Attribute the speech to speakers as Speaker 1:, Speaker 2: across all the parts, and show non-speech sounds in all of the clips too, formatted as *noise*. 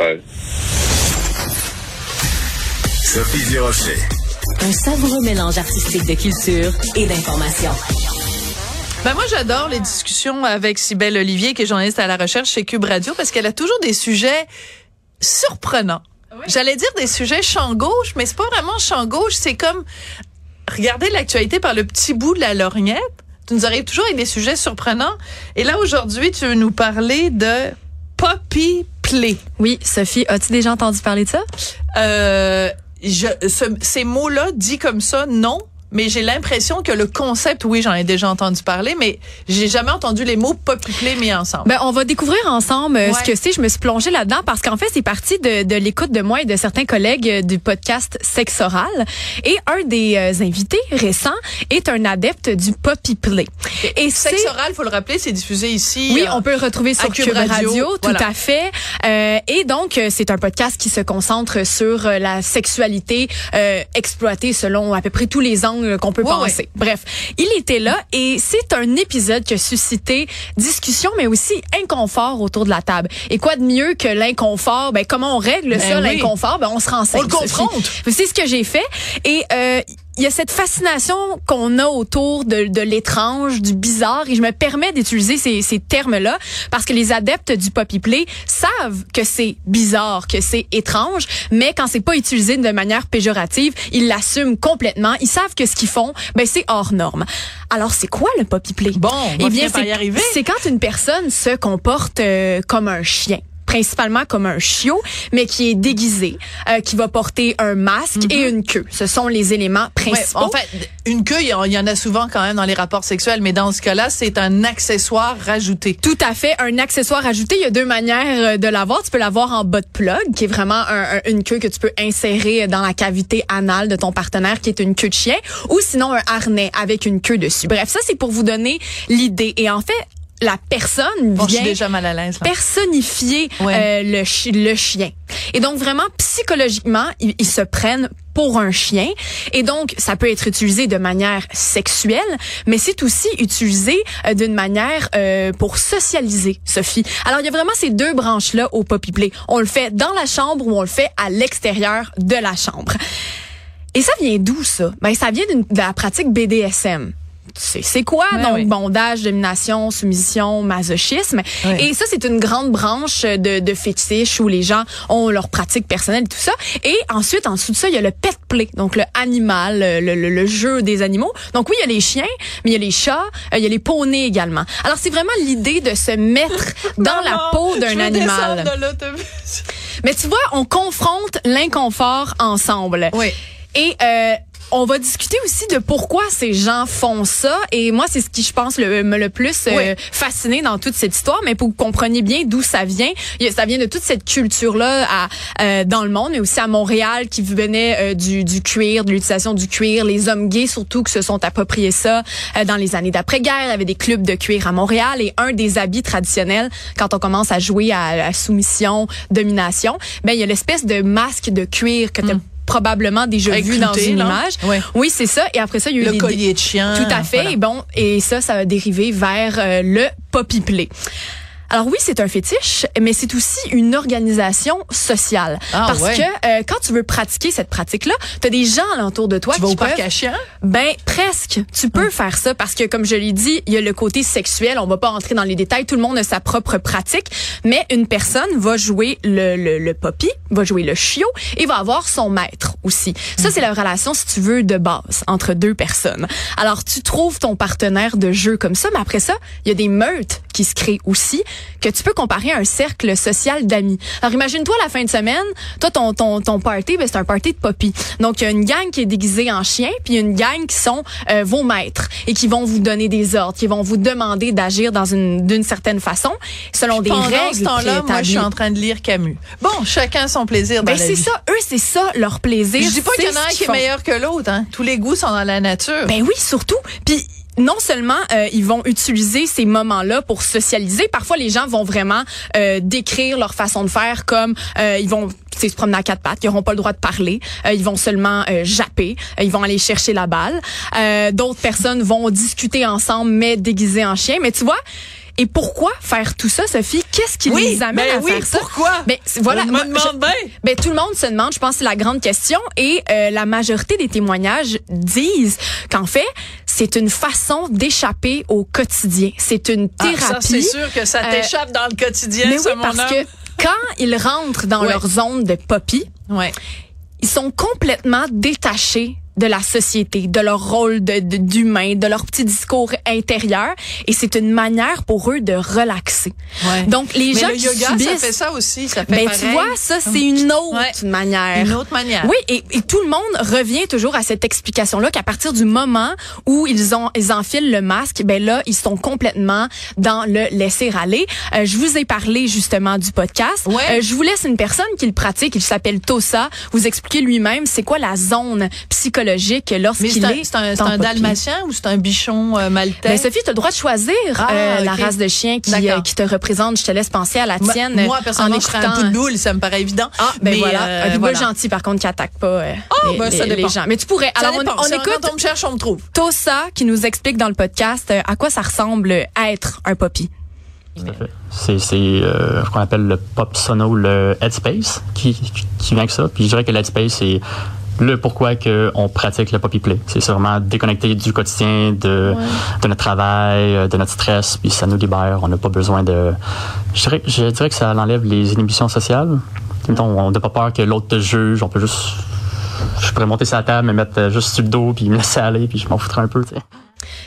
Speaker 1: Bye.
Speaker 2: Sophie Durocher.
Speaker 3: Un savoureux mélange artistique de culture et d'information.
Speaker 4: Ben moi, j'adore les discussions avec Cybelle Olivier, qui est journaliste à la recherche chez Cube Radio, parce qu'elle a toujours des sujets surprenants. J'allais dire des sujets champ gauche, mais c'est pas vraiment champ gauche, c'est comme regarder l'actualité par le petit bout de la lorgnette. Tu nous arrives toujours avec des sujets surprenants. Et là, aujourd'hui, tu veux nous parler de Poppy
Speaker 5: Oui, Sophie, as-tu déjà entendu parler de ça?
Speaker 4: Euh, je, ce- ces mots-là, dit comme ça, non. Mais j'ai l'impression que le concept, oui, j'en ai déjà entendu parler, mais j'ai jamais entendu les mots Play mis ensemble.
Speaker 5: Ben, on va découvrir ensemble euh,
Speaker 4: Ouais.
Speaker 5: ce que c'est. Je me suis plongée là-dedans parce qu'en fait, c'est parti de, de l'écoute de moi et de certains collègues euh, du podcast Sexe Oral. Et un des euh, invités récents est un adepte du Poppy Play. Et
Speaker 4: Sexe
Speaker 5: c'est-
Speaker 4: oral, faut le rappeler, c'est diffusé ici.
Speaker 5: Oui,
Speaker 4: euh,
Speaker 5: on peut le retrouver sur
Speaker 4: Cube
Speaker 5: Cube, Radio,
Speaker 4: Radio,
Speaker 5: tout
Speaker 4: voilà.
Speaker 5: à fait. Euh, et donc, c'est un podcast qui se concentre sur la sexualité euh, exploitée selon à peu près tous les angles qu'on peut
Speaker 4: Ouais,
Speaker 5: penser. Bref, il était là et c'est un épisode qui a suscité discussion, mais aussi inconfort autour de la table. Et quoi de mieux que l'inconfort? Ben, comment on règle
Speaker 4: Ben
Speaker 5: ça,
Speaker 4: oui.
Speaker 5: l'inconfort? Ben, on se renseigne.
Speaker 4: On le confronte.
Speaker 5: C'est ce que j'ai fait. Et euh, il y a cette fascination qu'on a autour de, de l'étrange, du bizarre, et je me permets d'utiliser ces, ces termes-là parce que les adeptes du poppy play savent que c'est bizarre, que c'est étrange, mais quand c'est pas utilisé de manière péjorative, ils l'assument complètement. Ils savent que ce qu'ils font, ben c'est hors norme. Alors c'est quoi le poppy play?
Speaker 4: Bon, on va y arriver.
Speaker 5: c'est quand une personne se comporte euh, comme un chien principalement comme un chiot, mais qui est déguisé, euh, qui va porter un masque et une queue. Ce sont les éléments.
Speaker 4: Ouais,
Speaker 5: principaux.
Speaker 4: en fait, une queue, il y en- a souvent quand même dans les rapports sexuels, mais dans ce cas-là, c'est un accessoire rajouté.
Speaker 5: tout à fait, un accessoire ajouté. Il y a deux manières euh, de l'avoir. Tu peux l'avoir en bas de plug, qui est vraiment un- un- une queue que tu peux insérer dans la cavité anale de ton partenaire, qui est une queue de chien, ou sinon un harnais avec une queue dessus. Bref, ça c'est pour vous donner l'idée. Et en fait, la personne
Speaker 4: Bon, je suis
Speaker 5: vient
Speaker 4: déjà mal à l'aise. là.
Speaker 5: personnifier
Speaker 4: Ouais.
Speaker 5: euh, le, chi- le chien. Et donc vraiment psychologiquement, ils, ils se prennent pour un chien. Et donc, ça peut être utilisé de manière sexuelle, mais c'est aussi utilisé euh, d'une manière euh, pour socialiser, Sophie. Alors, il y a vraiment ces deux branches-là au Poppy Play. On le fait dans la chambre ou on le fait à l'extérieur de la chambre. Et ça vient d'où, ça? Ben, ça vient de la pratique BDSM. C'est c'est quoi?
Speaker 4: Ouais,
Speaker 5: donc, bondage, domination, soumission, masochisme? Et ça, c'est une grande branche de, de fétiche où les gens ont leur pratique personnelle et tout ça. Et ensuite, en dessous de ça, il y a le pet play, donc le animal, le, le- le jeu des animaux. Donc oui, il y a les chiens, mais il y a les chats, euh, il y a les poneys également. Alors, c'est vraiment l'idée de se mettre *laughs* dans la peau d'un animal.
Speaker 4: de.
Speaker 5: Mais tu vois, on confronte l'inconfort ensemble.
Speaker 4: Oui.
Speaker 5: Et euh, on va discuter aussi de pourquoi ces gens font ça. Et moi, c'est ce qui, je pense, le, me le plus euh,
Speaker 4: Oui.
Speaker 5: fasciné dans toute cette histoire. Mais pour que vous compreniez bien d'où ça vient, ça vient de toute cette culture-là à, euh, dans le monde, mais aussi à Montréal, qui venait euh, du, du cuir, de l'utilisation du cuir. Les hommes gays, surtout, qui se sont appropriés ça euh, dans les années d'après-guerre. Il y avait des clubs de cuir à Montréal. Et un des habits traditionnels, quand on commence à jouer à, à soumission, domination, ben il y a l'espèce de masque de cuir que tu as probablement déjà
Speaker 4: Avec
Speaker 5: vu dans une
Speaker 4: là.
Speaker 5: image. Oui, c'est ça. Et après ça, il y a eu
Speaker 4: Le
Speaker 5: des-
Speaker 4: collier de chien.
Speaker 5: Tout à fait.
Speaker 4: voilà.
Speaker 5: Et bon, et ça, ça a dérivé vers euh, le poppy play. Alors oui, c'est un fétiche, mais c'est aussi une organisation sociale.
Speaker 4: Ah,
Speaker 5: Parce
Speaker 4: ouais.
Speaker 5: que euh, quand tu veux pratiquer cette pratique-là, tu as des gens alentour de toi
Speaker 4: Tu vas
Speaker 5: qui
Speaker 4: au parc
Speaker 5: peuvent...
Speaker 4: à chiens?
Speaker 5: Ben presque. Tu peux faire ça parce que comme je l'ai dit, il y a le côté sexuel. On va pas entrer dans les détails. Tout le monde a sa propre pratique, mais une personne va jouer le le, le poppy, va jouer le chiot et va avoir son maître aussi. Ça c'est la relation si tu veux de base entre deux personnes. Alors tu trouves ton partenaire de jeu comme ça, mais après ça, il y a des meutes qui se créent aussi que tu peux comparer à un cercle social d'amis. Alors imagine-toi la fin de semaine, toi ton ton ton party, ben, c'est un party de poppy. Donc il y a une gang qui est déguisée en chien, puis il y a une gang qui sont euh, vos maîtres et qui vont vous donner des ordres, qui vont vous demander d'agir dans une d'une certaine façon selon des
Speaker 4: Pendant
Speaker 5: règles
Speaker 4: ce temps-là, moi, je suis en train de lire Camus. Bon, chacun son plaisir dans
Speaker 5: Ben c'est ça, eux c'est ça leur plaisir.
Speaker 4: Je dis pas qu'il y en a un qui est meilleur que l'autre. Hein. Tous les goûts sont dans la nature.
Speaker 5: Ben oui, surtout. Puis non seulement euh, ils vont utiliser ces moments-là pour socialiser, parfois les gens vont vraiment euh, décrire leur façon de faire comme euh, ils vont se promener à quatre pattes, ils n'auront pas le droit de parler, euh, ils vont seulement euh, japper, euh, ils vont aller chercher la balle. D'autres personnes vont discuter ensemble mais déguisés en chien. Mais tu vois, Et pourquoi faire tout ça, Sophie? Qu'est-ce qui
Speaker 4: Oui,
Speaker 5: les amène
Speaker 4: ben
Speaker 5: à
Speaker 4: oui,
Speaker 5: faire ça?
Speaker 4: pourquoi?
Speaker 5: Ben, voilà,
Speaker 4: On me
Speaker 5: moi,
Speaker 4: demande
Speaker 5: je-
Speaker 4: bien.
Speaker 5: ben, tout le monde se demande, je pense que c'est la grande question. Et euh, la majorité des témoignages disent qu'en fait, c'est une façon d'échapper au quotidien. C'est une
Speaker 4: Ah,
Speaker 5: thérapie.
Speaker 4: ça, c'est sûr que ça
Speaker 5: Euh,
Speaker 4: t'échappe dans le quotidien,
Speaker 5: Mais
Speaker 4: ça,
Speaker 5: oui,
Speaker 4: mon
Speaker 5: parce
Speaker 4: homme.
Speaker 5: que quand ils rentrent dans
Speaker 4: Ouais.
Speaker 5: leur zone de poppy,
Speaker 4: Ouais.
Speaker 5: ils sont complètement détachés de la société, de leur rôle de- de- d'humain, de, leur petit discours intérieur, et c'est une manière pour eux de relaxer.
Speaker 4: Ouais.
Speaker 5: Donc les
Speaker 4: Mais
Speaker 5: gens
Speaker 4: le
Speaker 5: qui
Speaker 4: yoga,
Speaker 5: subissent,
Speaker 4: ça fait ça aussi. Ça fait
Speaker 5: ben
Speaker 4: pareil.
Speaker 5: tu vois, ça c'est une autre
Speaker 4: Ouais.
Speaker 5: manière.
Speaker 4: Une autre manière.
Speaker 5: Oui, et, et tout le monde revient toujours à cette explication-là qu'à partir du moment où ils ont ils enfilent le masque, ben là ils sont complètement dans le laisser aller. Euh, je vous ai parlé justement du podcast.
Speaker 4: Ouais.
Speaker 5: Euh, je vous laisse une personne qui le pratique, il s'appelle Tosa, vous expliquer lui-même c'est quoi la zone psychologique
Speaker 4: Mais
Speaker 5: lorsqu'il est
Speaker 4: c'est un, c'est
Speaker 5: en
Speaker 4: un dalmatien ou c'est un bichon euh, maltais?
Speaker 5: Ben Sophie, tu as le droit de choisir
Speaker 4: Ah,
Speaker 5: euh, la race de chien qui, euh, qui te représente. Je te laisse penser à la
Speaker 4: Moi-
Speaker 5: tienne.
Speaker 4: Moi,
Speaker 5: euh,
Speaker 4: personnellement,
Speaker 5: en
Speaker 4: je serais un pitbull, ça me paraît évident.
Speaker 5: Ah, ben
Speaker 4: Mais,
Speaker 5: voilà,
Speaker 4: euh,
Speaker 5: un pitbull
Speaker 4: voilà.
Speaker 5: gentil par contre qui attaque pas euh, les,
Speaker 4: ben, ça
Speaker 5: les- gens. Mais tu pourrais.
Speaker 4: Ça
Speaker 5: Alors on, écoute
Speaker 4: Quand on me cherche, on me trouve.
Speaker 5: Tosa qui nous explique dans le podcast euh, à quoi ça ressemble être un poppy.
Speaker 1: Tout à fait. C'est euh, ce qu'on appelle le pop sono, le headspace, qui, qui, qui vient avec ça. Puis je dirais que l'headspace, c'est le pourquoi que on pratique le poppy play. C'est vraiment déconnecté du quotidien, de, de notre travail, euh, de notre stress, puis ça nous libère. On n'a pas besoin de... Je dirais, je dirais que ça enlève les inhibitions sociales. Mettons, on n'a pas peur que l'autre te juge. On peut juste... Je pourrais monter sur la table, me mettre euh, juste sur le dos, puis me laisser aller, puis je m'en foutrais un peu, tu sais.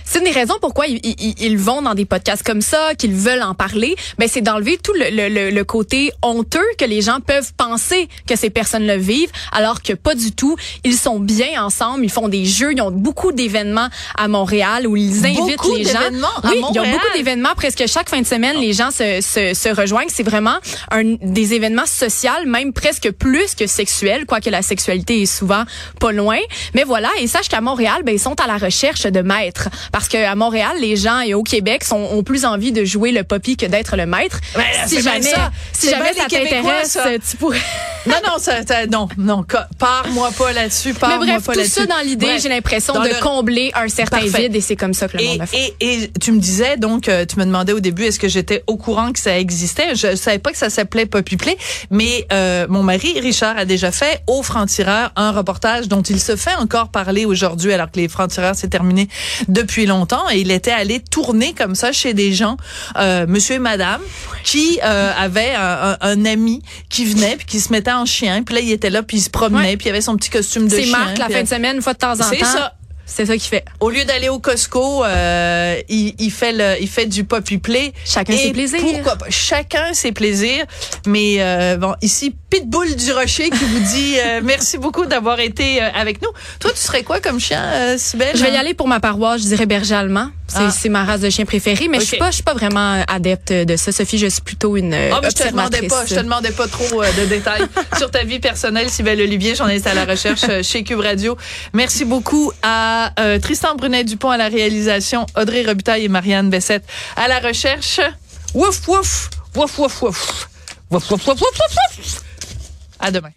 Speaker 5: C'est une des raisons pourquoi ils, ils- ils vont dans des podcasts comme ça, qu'ils veulent en parler. Ben c'est d'enlever tout le, le- le- le côté honteux que les gens peuvent penser que ces personnes le vivent, alors que pas du tout. Ils sont bien ensemble, ils font des jeux, ils ont beaucoup d'événements à Montréal où ils invitent
Speaker 4: Beaucoup
Speaker 5: les gens.
Speaker 4: d'événements à
Speaker 5: oui, ils ont beaucoup d'événements presque chaque fin de semaine. Les gens se, se, se rejoignent. C'est vraiment un des événements sociaux, même presque plus que sexuels, quoique la sexualité est souvent pas loin. Mais voilà, et sache qu'à Montréal, ben ils sont à la recherche de maîtres, parce que à Montréal, les gens et au Québec sont, ont plus envie de jouer le poppy que d'être le maître.
Speaker 4: Ben,
Speaker 5: si jamais,
Speaker 4: ça.
Speaker 5: si jamais ça t'intéresse, tu pourrais.
Speaker 4: Non, non, ça, ça- non, non, co- pars-moi pas là-dessus,
Speaker 5: Mais
Speaker 4: pars-moi
Speaker 5: bref,
Speaker 4: pas
Speaker 5: tout
Speaker 4: là-dessus.
Speaker 5: ça dans l'idée, j'ai l'impression de
Speaker 4: le-
Speaker 5: combler un certain
Speaker 4: Parfait.
Speaker 5: vide, et c'est comme ça que le
Speaker 4: Et,
Speaker 5: monde a fait.
Speaker 4: et, et tu me disais, donc, euh, tu me demandais au début, est-ce que j'étais au courant que ça existait? Je savais pas que ça s'appelait Poppy Play, mais euh, mon mari, Richard, a déjà fait au Franc-Tireur un reportage dont il se fait encore parler aujourd'hui, alors que les Francs-Tireurs, c'est terminé depuis longtemps. Et il était allé tourner comme ça chez des gens, euh, monsieur et madame, qui euh, avaient un, un- un ami qui venait, puis qui se mettait en chien, puis là, il était là, puis il se promenait,
Speaker 5: Ouais.
Speaker 4: puis il avait son petit costume de
Speaker 5: C'est
Speaker 4: chien.
Speaker 5: Marc, la fin de semaine, une fois de temps en temps.
Speaker 4: C'est ça.
Speaker 5: C'est ça qu'il fait.
Speaker 4: au lieu d'aller au Costco, euh, il, il fait le, il fait du poppy play.
Speaker 5: Chacun ses plaisirs.
Speaker 4: Pourquoi pas? Chacun ses plaisirs. Mais euh, bon, ici Pitbull du Rocher qui vous dit euh, *laughs* merci beaucoup d'avoir été avec nous. Toi, tu serais quoi comme chien, Sibelle?
Speaker 5: Je vais y aller pour ma paroisse, je dirais berger allemand. C'est
Speaker 4: Ah.
Speaker 5: c'est ma race de chien préférée, mais je suis pas je suis pas vraiment euh, adepte de ça. Sophie, je suis plutôt une
Speaker 4: Ah, mais je te demandais pas, je te demandais pas trop euh, de détails *laughs* sur ta vie personnelle, Sybelle Olivier, journaliste à la recherche chez Cube Radio. Merci beaucoup à euh, Tristan Brunet-Dupont à la réalisation, Audrey Robitaille et Marianne Bessette à la recherche. Wouf, wouf, wouf, wouf, wouf. Wouf, wouf, wouf, wouf, wouf, wouf. À demain.